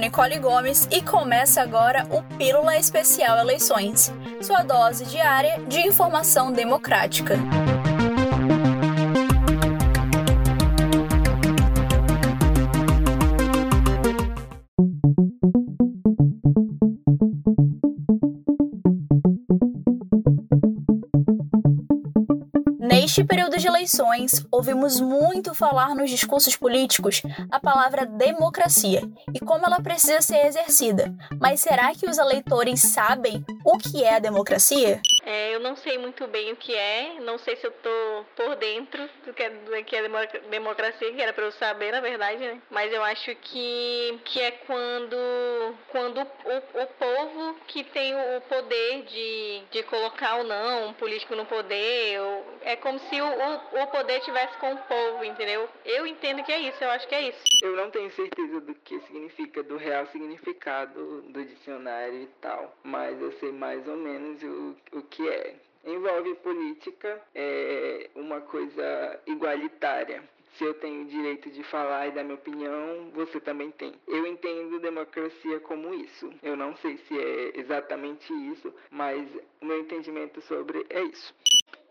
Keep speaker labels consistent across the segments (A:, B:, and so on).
A: Nicole Gomes e começa agora o Pílula Especial Eleições, sua dose diária de informação democrática. Neste período de eleições, ouvimos muito falar nos discursos políticos a palavra democracia e como ela precisa ser exercida. Mas será que os eleitores sabem o que é a democracia?
B: É, eu não sei muito bem o que é, não sei se eu tô por dentro do que é, do que é democracia, que era para eu saber, na verdade, né? Mas eu acho que, que é quando, quando o, o povo que tem o poder de, de colocar ou não um político no poder, ou, é como se o, o, o poder tivesse com o povo, entendeu? Eu entendo que é isso, eu acho que é isso.
C: Eu não tenho certeza do que significa, do real significado do dicionário e tal, mas eu sei mais ou menos o, o que que é envolve política, é uma coisa igualitária. Se eu tenho o direito de falar e dar minha opinião, você também tem. Eu entendo democracia como isso. Eu não sei se é exatamente isso, mas o meu entendimento sobre é isso.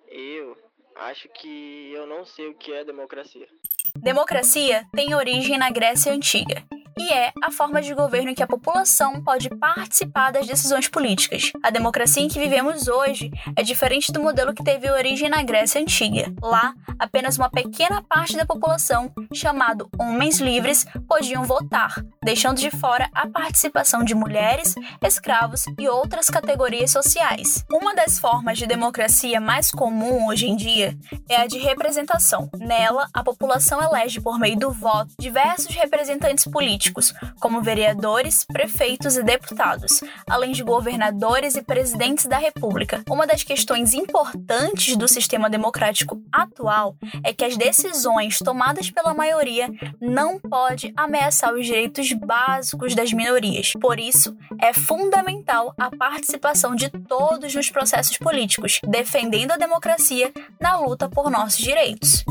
D: Eu acho que eu não sei o que é democracia.
A: Democracia tem origem na Grécia Antiga e é a forma de governo em que a população pode participar das decisões políticas. A democracia em que vivemos hoje é diferente do modelo que teve origem na Grécia Antiga. Lá, apenas uma pequena parte da população, chamado homens livres, podiam votar, deixando de fora a participação de mulheres, escravos e outras categorias sociais. Uma das formas de democracia mais comum hoje em dia é a de representação. Nela, a população elege por meio do voto diversos representantes políticos políticos, como vereadores, prefeitos e deputados, além de governadores e presidentes da República. Uma das questões importantes do sistema democrático atual é que as decisões tomadas pela maioria não pode ameaçar os direitos básicos das minorias. Por isso, é fundamental a participação de todos nos processos políticos, defendendo a democracia na luta por nossos direitos.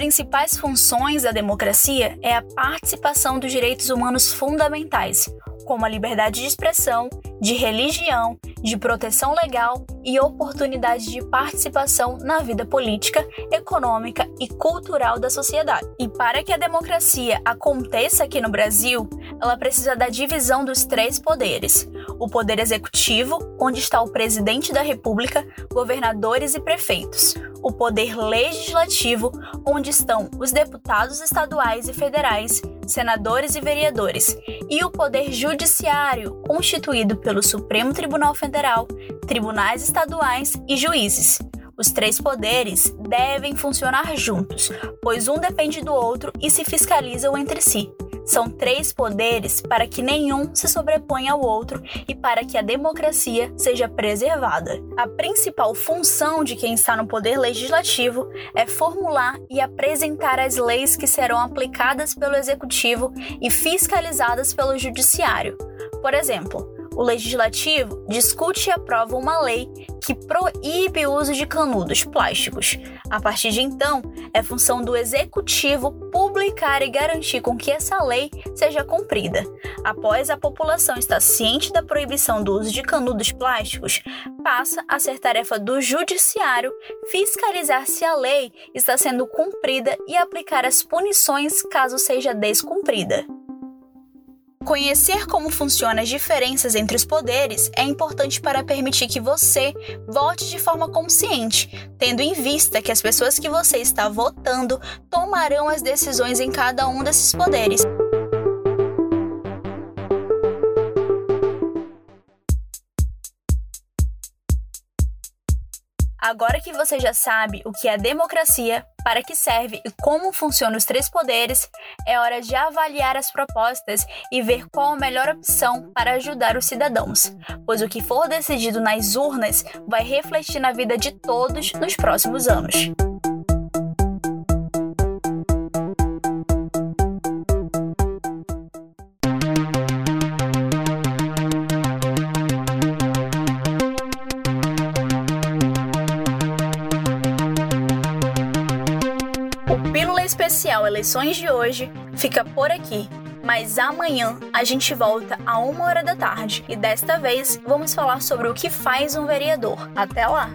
A: Principais funções da democracia é a participação dos direitos humanos fundamentais, como a liberdade de expressão, de religião, de proteção legal e oportunidade de participação na vida política, econômica e cultural da sociedade. E para que a democracia aconteça aqui no Brasil, ela precisa da divisão dos três poderes: o poder executivo, onde está o presidente da República, governadores e prefeitos, o poder legislativo, onde estão os deputados estaduais e federais, senadores e vereadores, e o poder judiciário, constituído pelo Supremo Tribunal Federal, tribunais estaduais e juízes. Os três poderes devem funcionar juntos, pois um depende do outro e se fiscalizam entre si. São três poderes para que nenhum se sobreponha ao outro e para que a democracia seja preservada. A principal função de quem está no poder legislativo é formular e apresentar as leis que serão aplicadas pelo executivo e fiscalizadas pelo judiciário. Por exemplo, o legislativo discute e aprova uma lei que proíbe o uso de canudos plásticos. A partir de então, é função do executivo publicar e garantir com que essa lei seja cumprida. Após a população estar ciente da proibição do uso de canudos plásticos, passa a ser tarefa do judiciário fiscalizar se a lei está sendo cumprida e aplicar as punições caso seja descumprida. Conhecer como funcionam as diferenças entre os poderes é importante para permitir que você vote de forma consciente, tendo em vista que as pessoas que você está votando tomarão as decisões em cada um desses poderes. Agora que você já sabe o que é democracia, para que serve e como funcionam os três poderes, é hora de avaliar as propostas e ver qual a melhor opção para ajudar os cidadãos, pois o que for decidido nas urnas vai refletir na vida de todos nos próximos anos. Especial Eleições de hoje fica por aqui. Mas amanhã a gente volta a uma hora da tarde e desta vez vamos falar sobre o que faz um vereador. Até lá!